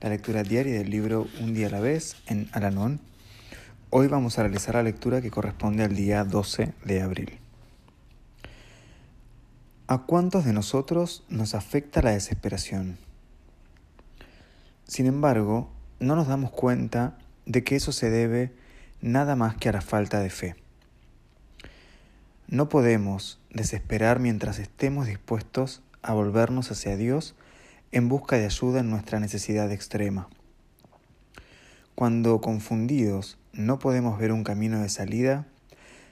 la lectura diaria del libro Un día a la vez en Alanón Hoy vamos a realizar la lectura que corresponde al día 12 de abril. ¿A cuántos de nosotros nos afecta la desesperación? Sin embargo, no nos damos cuenta de que eso se debe nada más que a la falta de fe. No podemos desesperar mientras estemos dispuestos a volvernos hacia Dios en busca de ayuda en nuestra necesidad extrema. Cuando confundidos no podemos ver un camino de salida,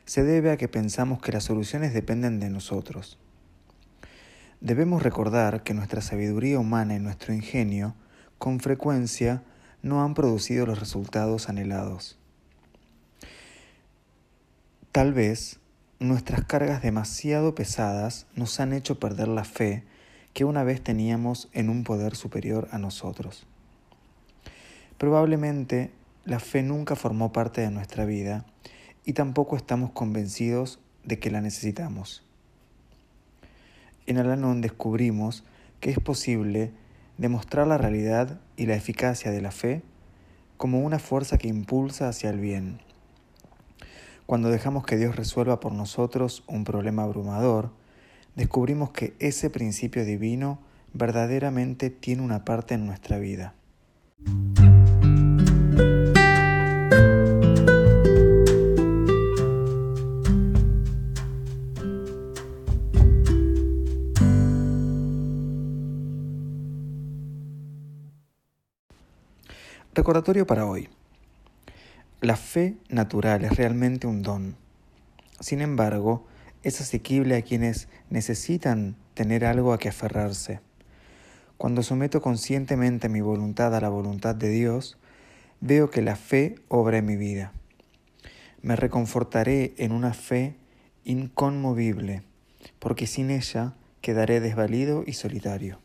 se debe a que pensamos que las soluciones dependen de nosotros. Debemos recordar que nuestra sabiduría humana y nuestro ingenio con frecuencia no han producido los resultados anhelados. Tal vez nuestras cargas demasiado pesadas nos han hecho perder la fe que una vez teníamos en un poder superior a nosotros. Probablemente la fe nunca formó parte de nuestra vida y tampoco estamos convencidos de que la necesitamos. En Alanon descubrimos que es posible demostrar la realidad y la eficacia de la fe como una fuerza que impulsa hacia el bien. Cuando dejamos que Dios resuelva por nosotros un problema abrumador, descubrimos que ese principio divino verdaderamente tiene una parte en nuestra vida. Recordatorio para hoy. La fe natural es realmente un don. Sin embargo, es asequible a quienes necesitan tener algo a que aferrarse. Cuando someto conscientemente mi voluntad a la voluntad de Dios, veo que la fe obra en mi vida. Me reconfortaré en una fe inconmovible, porque sin ella quedaré desvalido y solitario.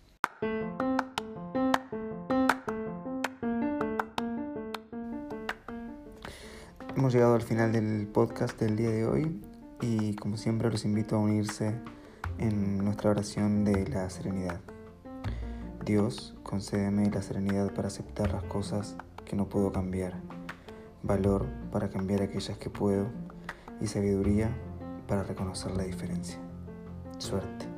Hemos llegado al final del podcast del día de hoy y como siempre los invito a unirse en nuestra oración de la serenidad. Dios, concédeme la serenidad para aceptar las cosas que no puedo cambiar, valor para cambiar aquellas que puedo y sabiduría para reconocer la diferencia. Suerte.